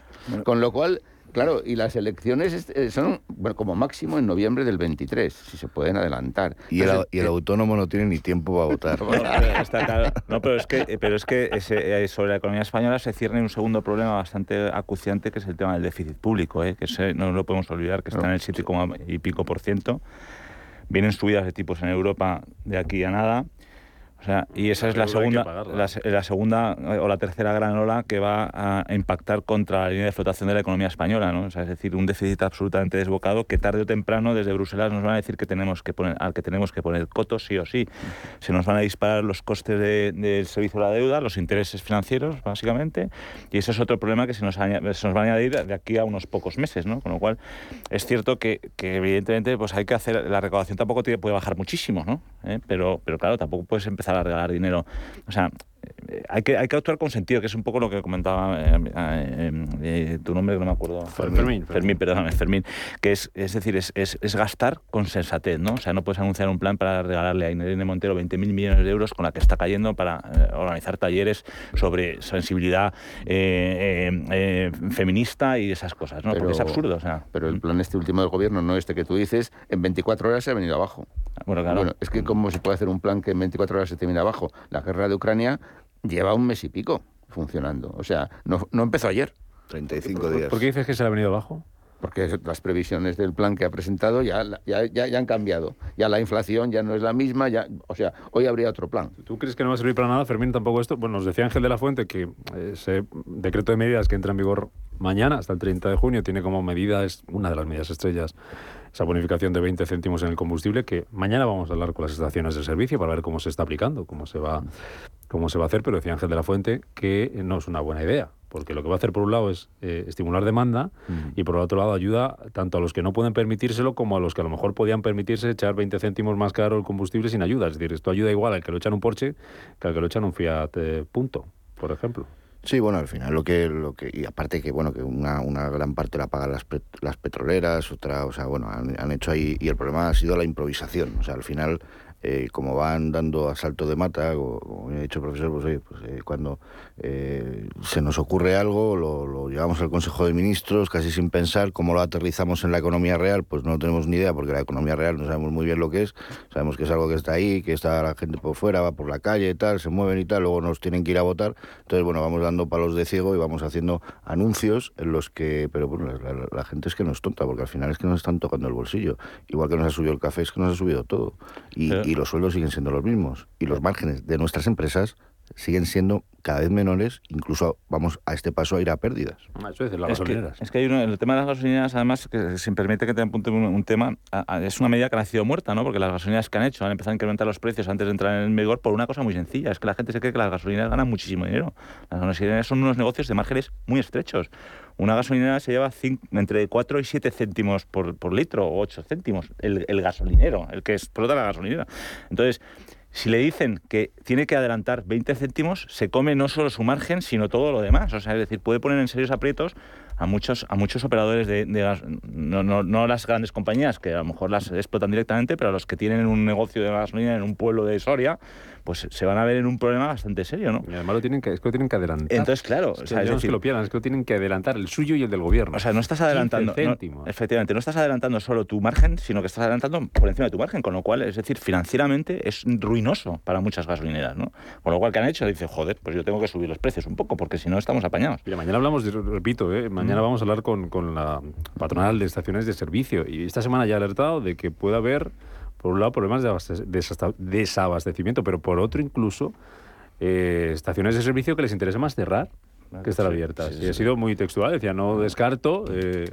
Con lo cual, Claro, y las elecciones eh, son bueno, como máximo en noviembre del 23, si se pueden adelantar. Y, el, y el, autónomo no tiene ni tiempo para votar. *laughs* no, pero es que, pero es que eh, sobre la economía española se cierne un segundo problema bastante acuciante, que es el tema del déficit público, ¿eh? que no lo podemos olvidar, que está en el 7, y pico por ciento. Vienen subidas de tipos en Europa de aquí a nada o sea, y esa es la segunda, la, segunda eh, o la tercera gran ola que va a impactar contra la línea de flotación de la economía española, ¿no? O sea, es decir, un déficit absolutamente desbocado que tarde o temprano desde Bruselas nos van a decir que tenemos que poner, al que tenemos que poner cotos sí o sí. Se nos van a disparar los costes del servicio de la deuda, los intereses financieros, básicamente, y ese es otro problema que se nos, se nos va a añadir de aquí a unos pocos meses, ¿no? Con lo cual, es cierto que, que evidentemente pues hay que hacer, la recaudación tampoco puede bajar muchísimo, ¿no? ¿Eh? Pero, pero claro, tampoco puedes empezar a regalar dinero. O sea, hay que, hay que actuar con sentido, que es un poco lo que comentaba eh, eh, eh tu nombre, que no me acuerdo. Fermín. Fermín, perdón, Fermín. Que es, es decir, es, es, es, gastar con sensatez, ¿no? O sea, no puedes anunciar un plan para regalarle a Inés Montero 20.000 millones de euros con la que está cayendo para organizar talleres sobre sensibilidad feminista y esas cosas, ¿no? Porque es absurdo, o sea. Pero el plan este último del gobierno, no este que tú dices, en 24 horas se ha venido abajo. Bueno, claro. Bueno, es que cómo se puede hacer un plan que en 24 horas se termine abajo. La guerra de Ucrania lleva un mes y pico funcionando. O sea, no, no empezó ayer. 35 días. ¿Por qué dices que se le ha venido abajo? Porque las previsiones del plan que ha presentado ya, ya, ya, han cambiado. Ya la inflación ya no es la misma, ya, o sea, hoy habría otro plan. ¿Tú crees que no va a servir para nada, Fermín, tampoco esto? Bueno, nos decía Ángel de la Fuente que ese decreto de medidas que entra en vigor mañana, hasta el 30 de junio, tiene como medida, es una de las medidas estrellas, esa bonificación de 20 céntimos en el combustible, que mañana vamos a hablar con las estaciones de servicio para ver cómo se está aplicando, cómo se va, cómo se va a hacer, pero decía Ángel de la Fuente que no es una buena idea, porque lo que va a hacer por un lado es eh, estimular demanda y por el otro lado ayuda tanto a los que no pueden permitírselo como a los que a lo mejor podían permitirse echar 20 céntimos más caro el combustible sin ayuda. Es decir, esto ayuda igual al que lo echan un Porsche que al que lo echan un Fiat eh, Punto, por ejemplo. Sí, bueno, al final lo que, lo que y aparte que bueno que una, una gran parte la pagan las, pet- las petroleras, otra, o sea, bueno, han, han hecho ahí y el problema ha sido la improvisación, o sea, al final eh, como van dando asalto de mata, o- como ha dicho el profesor, pues, oye, pues eh, cuando eh, se nos ocurre algo, lo, lo llevamos al Consejo de Ministros casi sin pensar, cómo lo aterrizamos en la economía real, pues no tenemos ni idea, porque la economía real no sabemos muy bien lo que es, sabemos que es algo que está ahí, que está la gente por fuera, va por la calle, tal, se mueven y tal, luego nos tienen que ir a votar, entonces bueno, vamos dando palos de ciego y vamos haciendo anuncios en los que, pero bueno, la, la- la gente es que no es tonta, porque al final es que nos están tocando el bolsillo, igual que nos ha subido el café, es que nos ha subido todo, y, y los sueldos siguen siendo los mismos, y los márgenes de nuestras empresas siguen siendo cada vez menores, incluso vamos a este paso a ir a pérdidas. Eso es las Es que, gasolineras. es que hay uno, el tema de las gasolineras, además, que si me permite que te apunte un, un tema, a- a- es una medida que ha nacido muerta, ¿no? Porque las gasolineras que han hecho han empezado a incrementar los precios antes de entrar en vigor por una cosa muy sencilla, es que la gente se cree que las gasolineras ganan muchísimo dinero. Las gasolineras son unos negocios de márgenes muy estrechos. Una gasolinera se lleva entre 4 y 7 céntimos por, por litro, o 8 céntimos, el, el gasolinero, el que explota la gasolinera. Entonces, si le dicen que tiene que adelantar 20 céntimos, se come no solo su margen, sino todo lo demás. O sea, es decir, puede poner en serios aprietos a muchos, a muchos operadores de, de gas, no, no, no las grandes compañías, que a lo mejor las explotan directamente, pero a los que tienen un negocio de gasolina en un pueblo de Soria, pues se van a ver en un problema bastante serio, ¿no? Y además lo tienen que, es que lo tienen que adelantar. Entonces, claro, Es o que sea, es lo pierdan, es que lo tienen que adelantar, el suyo y el del gobierno. O sea, no estás 15 adelantando. no- efectivamente, no estás adelantando solo tu margen, sino que estás adelantando por encima de tu margen, con lo cual, es decir, financieramente es ruinoso para muchas gasolineras, ¿no? Con lo cual, ¿qué han hecho? Dice, joder, pues yo tengo que subir los precios un poco, porque si no estamos apañados. Mira, mañana hablamos, de- repito, ¿eh? mañana Mm. vamos a hablar con, con la patronal de estaciones de servicio y esta semana ya ha alertado de que puede haber, por un lado, problemas de desabastecimiento, pero por otro incluso eh, estaciones de servicio que les interesa más cerrar que estar sí, abiertas. sí, y ha sido muy textual, decía, no descarto eh,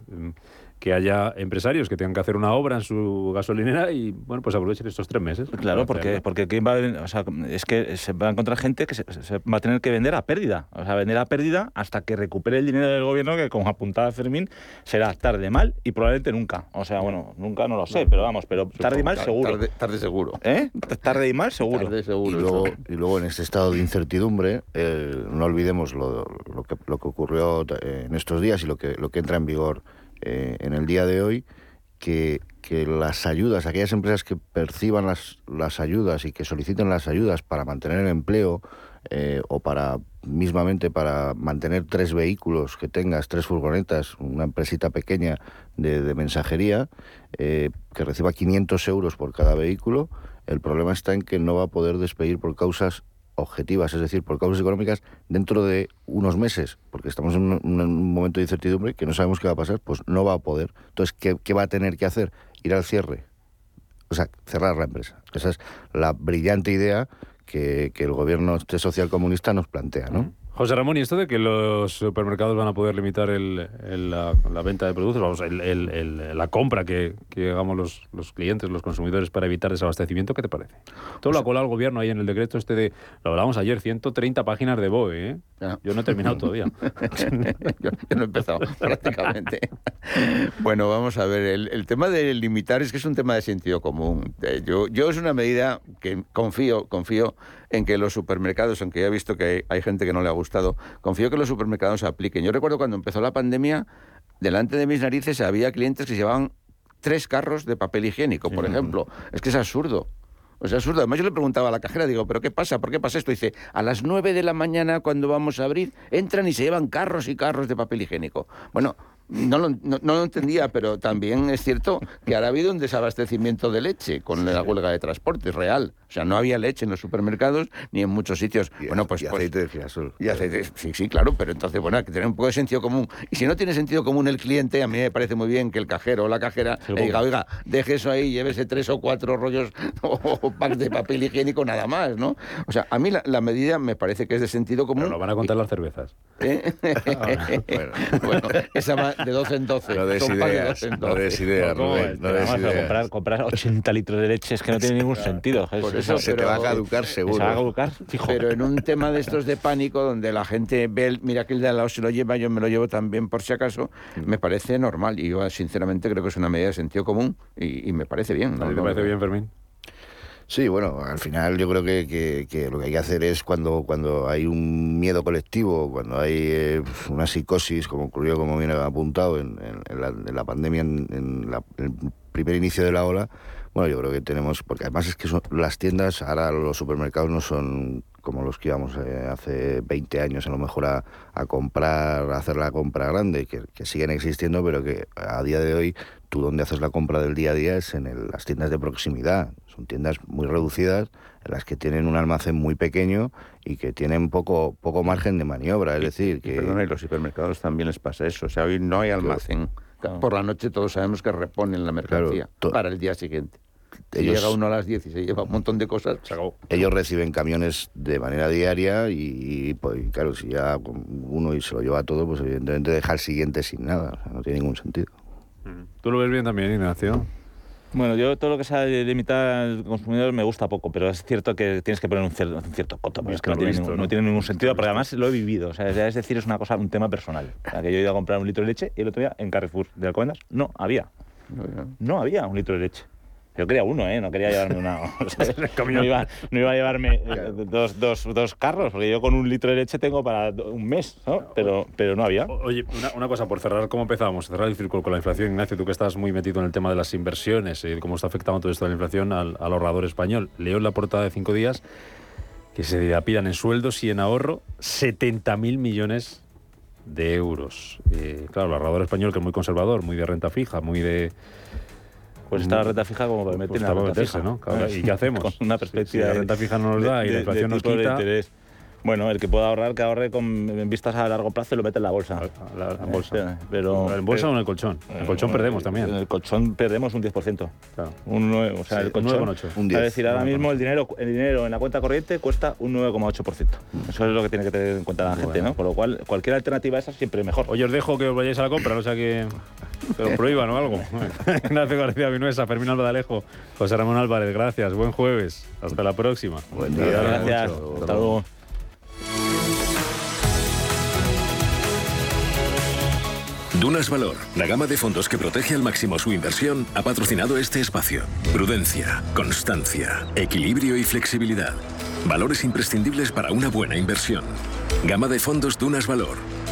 que haya empresarios que tengan que hacer una obra en su gasolinera y, bueno, pues aprovechen estos tres meses. Claro, porque, porque ¿quién va a ven- o sea, es que se va a encontrar gente que se, se va a tener que vender a pérdida. O sea, vender a pérdida hasta que recupere el dinero del gobierno, que como apuntaba Fermín, será tarde mal y probablemente nunca. O sea, bueno, nunca no lo sé, pero vamos, pero tarde y mal seguro. Tarde, tarde seguro. ¿Eh? Tarde y mal seguro. Tarde seguro. Y luego, y luego en este estado de incertidumbre, eh, no olvidemos lo, lo que, lo que ocurrió en estos días y lo que, lo que entra en vigor eh, en el día de hoy, que, que las ayudas, aquellas empresas que perciban las, las ayudas y que soliciten las ayudas para mantener el empleo eh, o para mismamente para mantener tres vehículos que tengas, tres furgonetas, una empresita pequeña de, de mensajería, eh, que reciba 500 euros por cada vehículo, el problema está en que no va a poder despedir por causas objetivas, es decir, por causas económicas, dentro de unos meses, porque estamos en un, en un momento de incertidumbre que no sabemos qué va a pasar, pues no va a poder. Entonces, ¿qué, va a tener que hacer? Ir al cierre. O sea, cerrar la empresa. Esa es la brillante idea que, que el gobierno este socialcomunista nos plantea, ¿no? José Ramón, ¿y esto de que los supermercados van a poder limitar el- el- la, la venta de productos, vamos, el- la compra que, que hagamos los, los clientes, los consumidores para evitar desabastecimiento, ¿qué te parece? Todo lo ha colado el gobierno ahí en el decreto este de, lo hablábamos ayer, 130 páginas de BOE, ¿eh? Yo no he terminado todavía. *laughs* yo, yo no he empezado *laughs* prácticamente. bueno, vamos a ver, el, tema de limitar es que es un tema de sentido común. Eh, Yo, yo es una medida que confío, confío en que los supermercados, aunque ya he visto que hay, hay gente que no le ha gustado, confío que los supermercados se apliquen. Yo recuerdo cuando empezó la pandemia, delante de mis narices había clientes que llevaban tres carros de papel higiénico, por ejemplo. Es que es absurdo. O sea, es absurdo. Además, yo le preguntaba a la cajera, digo, ¿pero qué pasa? ¿Por qué pasa esto? Dice, a las 9 de la mañana, cuando vamos a abrir, entran y se llevan carros y carros de papel higiénico. Bueno, no lo, no, lo, entendía, pero también es cierto que ahora ha habido un desabastecimiento de leche con la huelga de transporte real. O sea, no había leche en los supermercados ni en muchos sitios. bueno, pues, y pues aceite de girasol. Y aceite, sí, sí, claro, pero entonces, bueno, hay que tener un poco de sentido común. Y si no tiene sentido común el cliente, a mí me parece muy bien que el cajero o la cajera le diga, oiga, deje eso ahí, llévese tres o cuatro rollos *laughs* o packs de papel higiénico nada más, ¿no? O sea, a mí la, medida me parece que es de sentido común. Pero lo van a contar las cervezas. *laughs* ¿Eh? *laughs* bueno. esa va de 12 en 12. No des ideas, no des ideas, no des ideas. Comprar, comprar 80 litros de leche es que no tiene ningún sentido. Por eso, se te va a caducar seguro. Se va a caducar, fijo. Pero en un tema de estos de pánico, donde la gente ve, mira que el de al lado se lo lleva, yo me lo llevo también por si acaso, mm. me parece normal. Y yo, sinceramente, creo que es una medida de sentido común y, me parece bien. ¿A ti te parece bien, Fermín? Sí, bueno, al final yo creo que, lo que hay que hacer es cuando, cuando hay un miedo colectivo, cuando hay eh, una psicosis, como ocurrió, como viene apuntado, en, la, pandemia, en, el primer inicio de la ola, bueno, yo creo que tenemos, porque además es que son, las tiendas, ahora los supermercados no son como los que íbamos eh, hace 20 años a lo mejor a, comprar, a hacer la compra grande, que, siguen existiendo, pero que a día de hoy tú donde haces la compra del día a día es en las tiendas de proximidad. Son tiendas muy reducidas, en las que tienen un almacén muy pequeño y que tienen poco, poco margen de maniobra. Es decir, que... Perdona, y los supermercados también les pasa eso. O sea, hoy no hay almacén. Por la noche todos sabemos que reponen la mercancía para el día siguiente llega uno a las 10 y se lleva un montón de cosas, se acabó. Ellos reciben camiones de manera diaria y, pues claro, si ya uno y se lo lleva todo, pues evidentemente deja al siguiente sin nada. no tiene ningún sentido. ¿Tú lo ves bien también, Ignacio? Bueno, yo todo lo que sea limitar al consumidor me gusta poco, pero es cierto que tienes que poner un cierto, un cierto coto, porque es que no tiene, ningún, ¿no? tiene, ningún, sentido, porque además lo he vivido, o sea, es decir, es una cosa, un tema personal. O sea, que yo he ido a comprar un litro de leche y el otro día en Carrefour de Alcobendas no había. No había un litro de leche. Yo quería uno, ¿eh? No quería llevarme una... *laughs* *laughs* no, iba, no, iba, a llevarme eh, dos, dos, dos, carros, porque yo con un litro de leche tengo para un mes, ¿no? Pero, pero no había. Oye, una, una cosa, por cerrar, ¿cómo empezamos? Cerrar el círculo con la inflación. Ignacio, tú que estás muy metido en el tema de las inversiones y cómo está afectando todo esto de la inflación al, ahorrador español. Leo en la portada de cinco días que se dilapidan en sueldos y en ahorro 70.000 millones de euros. Eh, claro, el ahorrador español que es muy conservador, muy de renta fija, muy de pues está la renta fija como para meter pues en la renta fija. ¿no? ¿Y qué hacemos? Con una perspectiva. Si la renta fija no nos da y la inflación nos quita. Bueno, el que pueda ahorrar, que ahorre con vistas a largo plazo y lo mete en la bolsa. La, bolsa. Pero, ¿En bolsa o en el colchón? En el colchón perdemos también. En el colchón perdemos un 10%. Claro. Un 9, o sea, el colchón, 9,8. Un 10. Es decir, ahora mismo el dinero, el dinero en la cuenta corriente cuesta un 9,8%. Eso es lo que tiene que tener en cuenta la gente, ¿no? Por lo cual, cualquier alternativa esa siempre mejor. Oye, os dejo que os vayáis a la compra, no sea que se lo prohíban o algo. *laughs* Ignacio García Vinuesa, Fermín Alba de Alejo, José Ramón Álvarez, gracias. Buen jueves. Hasta la próxima. Buen día. Gracias. Hasta luego. Dunas Valor, la gama de fondos que protege al máximo su inversión, ha patrocinado este espacio. Prudencia, constancia, equilibrio y flexibilidad. Valores imprescindibles para una buena inversión. Gama de fondos Dunas Valor,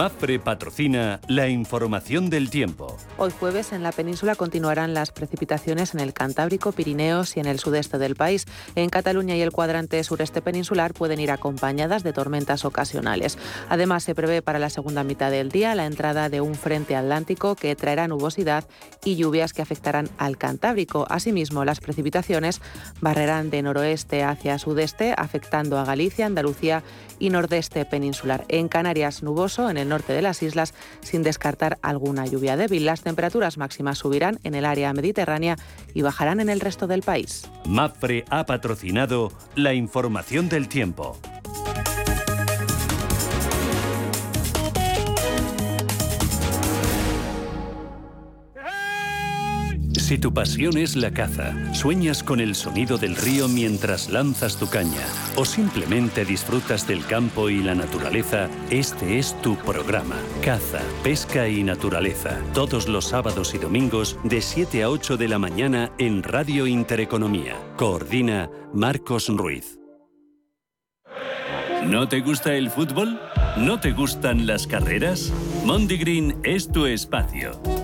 MAPFRE patrocina la información del tiempo. Hoy jueves en la península continuarán las precipitaciones en el Cantábrico, Pirineos y en el sudeste del país. En Cataluña y el cuadrante sureste peninsular pueden ir acompañadas de tormentas ocasionales. Además, se prevé para la segunda mitad del día la entrada de un frente atlántico que traerá nubosidad y lluvias que afectarán al Cantábrico. Asimismo, las precipitaciones barrerán de noroeste hacia sudeste, afectando a Galicia, Andalucía y nordeste peninsular. En Canarias, nuboso en el norte de las islas, sin descartar alguna lluvia débil. Las temperaturas máximas subirán en el área mediterránea y bajarán en el resto del país. MAPFRE ha patrocinado la información del tiempo. Si tu pasión es la caza, sueñas con el sonido del río mientras lanzas tu caña o simplemente disfrutas del campo y la naturaleza, este es tu programa. Caza, pesca y naturaleza. Todos los sábados y domingos de 7 a 8 de la mañana en Radio Intereconomía. Coordina Marcos Ruiz. ¿No te gusta el fútbol? ¿No te gustan las carreras? Mondigreen es tu espacio.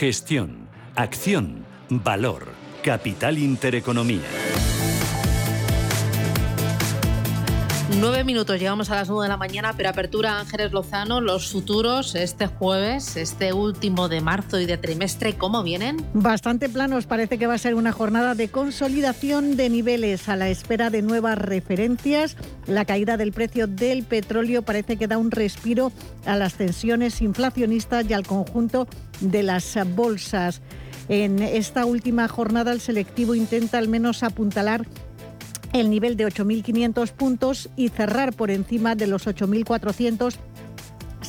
Gestión, acción, valor, capital intereconomía. Nueve minutos, llegamos a las nueve de la mañana, pero apertura Ángeles Lozano, los futuros este jueves, este último de marzo y de trimestre, ¿cómo vienen? Bastante planos, parece que va a ser una jornada de consolidación de niveles a la espera de nuevas referencias. La caída del precio del petróleo parece que da un respiro a las tensiones inflacionistas y al conjunto de las bolsas. En esta última jornada el selectivo intenta al menos apuntalar el nivel de 8.500 puntos y cerrar por encima de los 8.400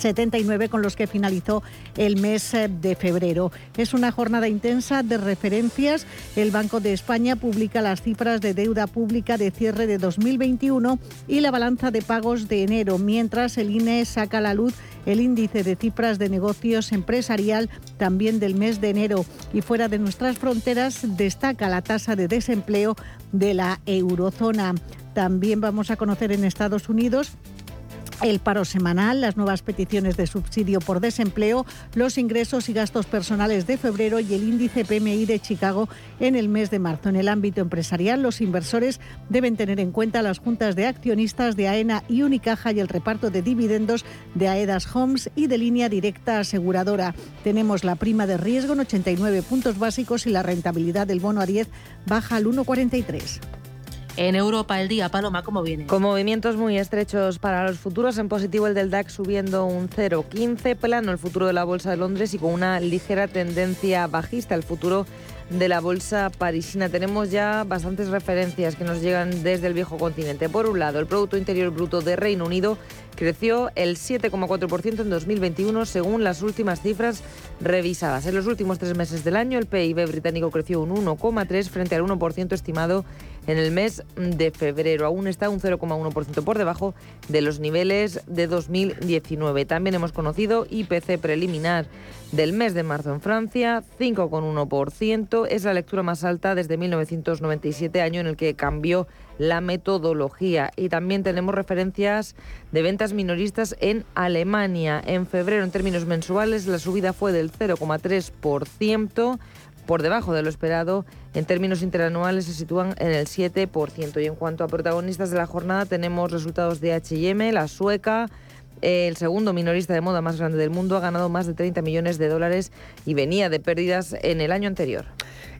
79 con los que finalizó el mes eh, de febrero. Es una jornada intensa de referencias. El Banco de España publica las cifras de deuda pública de cierre de 2021 y la balanza de pagos de enero, mientras el INE saca a la luz el índice de cifras de negocios empresarial también del mes de enero. Y fuera de nuestras fronteras destaca la tasa de desempleo de la eurozona. También vamos a conocer en Estados Unidos el paro semanal, las nuevas peticiones de subsidio por desempleo, los ingresos y gastos personales de febrero y el índice PMI de Chicago en el mes de marzo. En el ámbito empresarial, los inversores deben tener en cuenta las juntas de accionistas de AENA y Unicaja y el reparto de dividendos de AEDAS Homes y de línea directa aseguradora. Tenemos la prima de riesgo en 89 puntos básicos y la rentabilidad del bono a 10 baja al 1,43. En Europa el día, Paloma, ¿cómo viene? Con movimientos muy estrechos para los futuros, en positivo el del DAX subiendo un 0,15, plano el futuro de la Bolsa de Londres y con una ligera tendencia bajista el futuro de la bolsa parisina. Tenemos ya bastantes referencias que nos llegan desde el viejo continente. Por un lado, el Producto Interior Bruto de Reino Unido creció el 7,4% en 2021 según las últimas cifras revisadas. En los últimos tres meses del año, el PIB británico creció un 1,3 frente al 1% estimado en el mes de febrero. Aún está un 0,1% por debajo de los niveles de 2019. También hemos conocido IPC preliminar del mes de marzo en Francia, 5,1%. Es la lectura más alta desde 1997, año en el que cambió la metodología. Y también tenemos referencias de ventas minoristas en Alemania. En febrero, en términos mensuales, la subida fue del 0,3% por debajo de lo esperado. En términos interanuales se sitúan en el 7%. Y en cuanto a protagonistas de la jornada, tenemos resultados de HM, la sueca. El segundo minorista de moda más grande del mundo ha ganado más de 30 millones de dólares y venía de pérdidas en el año anterior.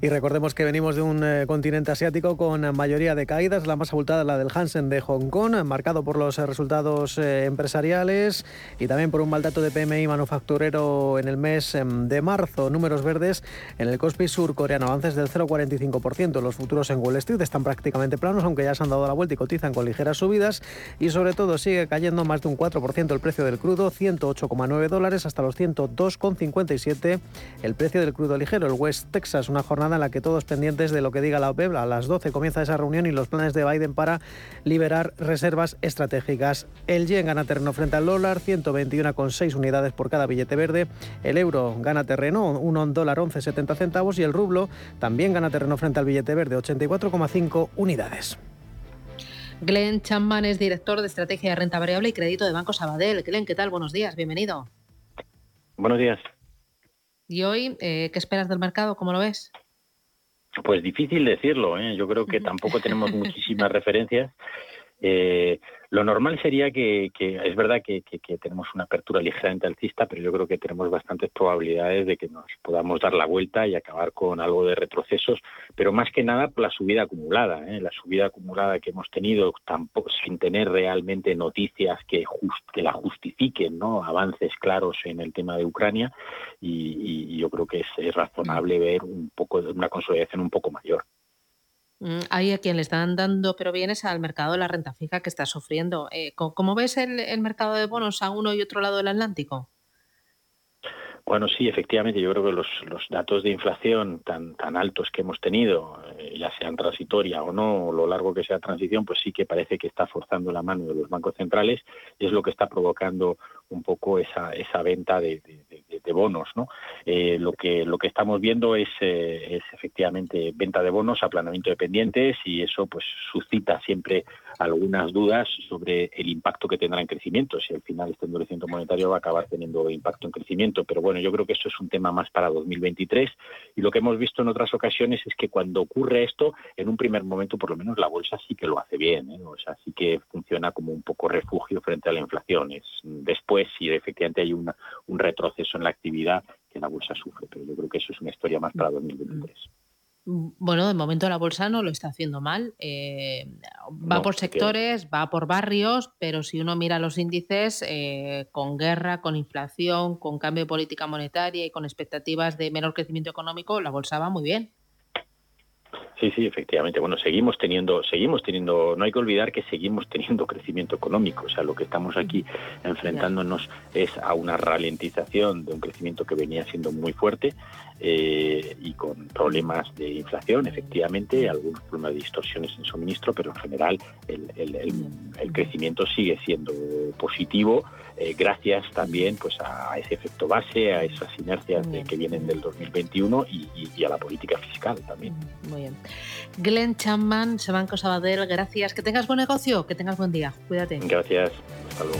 Y recordemos que venimos de un eh, continente asiático con mayoría de caídas, la más abultada la del Hansen de Hong Kong, marcado por los resultados empresariales y también por un mal dato de PMI manufacturero en el mes em, de marzo. Números verdes en el Kospi surcoreano, avances del 0,45%. Los futuros en Wall Street están prácticamente planos, aunque ya se han dado la vuelta y cotizan con ligeras subidas. Y sobre todo sigue cayendo más de un 4% el precio del crudo, 108,9 dólares hasta los 102,57 el precio del crudo ligero. El West Texas, una jornada en la que todos pendientes de lo que diga la OPEP. A las 12 comienza esa reunión y los planes de Biden para liberar reservas estratégicas. El yen gana terreno frente al dólar, 121,6 unidades por cada billete verde. El euro gana terreno, 1 dólar 11,70 centavos y el rublo también gana terreno frente al billete verde, 84,5 unidades. Glenn Chapman es director de estrategia de renta variable y crédito de Banco Sabadell. Glenn, ¿qué tal? Buenos días, bienvenido. Buenos días. ¿Y hoy eh, qué esperas del mercado? ¿Cómo lo ves? Pues difícil decirlo. ¿eh? Yo creo que tampoco tenemos *laughs* muchísimas referencias. Eh, lo normal sería que, es verdad que, tenemos una apertura ligeramente alcista, pero yo creo que tenemos bastantes probabilidades de que nos podamos dar la vuelta y acabar con algo de retrocesos, pero más que nada por la subida acumulada, ¿eh? la subida acumulada que hemos tenido tampoco sin tener realmente noticias que, que la justifiquen, ¿no? avances claros en el tema de Ucrania y, yo creo que es, razonable ver un poco una consolidación un poco mayor. Mm, hay a quien le están dando pero bienes al mercado de la renta fija que está sufriendo. Eh, ¿Cómo ves el, mercado de bonos a uno y otro lado del Atlántico? Bueno, sí, efectivamente, yo creo que los, datos de inflación tan, tan altos que hemos tenido, eh, ya sean transitoria o no, o lo largo que sea transición, pues sí que parece que está forzando la mano de los bancos centrales y es lo que está provocando un poco esa, esa venta de, bonos. ¿no? Eh, lo, que, lo que estamos viendo es, es efectivamente venta de bonos, aplanamiento de pendientes y eso pues suscita siempre algunas dudas sobre el impacto que tendrá en crecimiento. Si al final este endurecimiento monetario va a acabar teniendo impacto en crecimiento. Pero bueno, yo creo que eso es un tema más para 2023. Y lo que hemos visto en otras ocasiones es que cuando ocurre esto, en un primer momento, por lo menos la bolsa sí que lo hace bien. ¿eh? O sea, sí que funciona como un poco refugio frente a la inflación. Es después, si efectivamente hay un retroceso en la actividad, que la bolsa sufre. Pero yo creo que eso es una historia más para 2023. Mm, bueno, de momento la bolsa no lo está haciendo mal. Eh, va por sectores, va por barrios, pero si uno mira los índices, eh, con guerra, con inflación, con cambio de política monetaria y con expectativas de menor crecimiento económico, la bolsa va muy bien. Sí, sí, efectivamente. Bueno, seguimos teniendo, seguimos teniendo, no hay que olvidar que seguimos teniendo crecimiento económico. O sea, lo que estamos aquí enfrentándonos es a una ralentización de un crecimiento que venía siendo muy fuerte eh, y con problemas de inflación, efectivamente, algunos problemas de distorsiones en suministro, pero en general el, crecimiento sigue siendo positivo, eh, gracias también pues a ese efecto base, a esas inercias que vienen del 2021 y, a la política fiscal también. Muy bien. Glenn Chapman, Sebanco Sabadell, gracias. Que tengas buen negocio, que tengas buen día. Cuídate. Gracias. Hasta luego.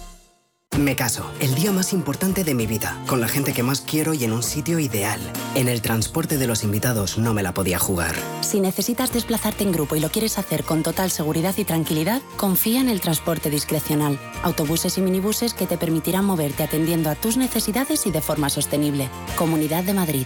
Me caso, el día más importante de mi vida, con la gente que más quiero y en un sitio ideal. En el transporte de los invitados no me la podía jugar. Si necesitas desplazarte en grupo y lo quieres hacer con total seguridad y tranquilidad, confía en el transporte discrecional. Autobuses y minibuses que te permitirán moverte atendiendo a tus necesidades y de forma sostenible. Comunidad de Madrid.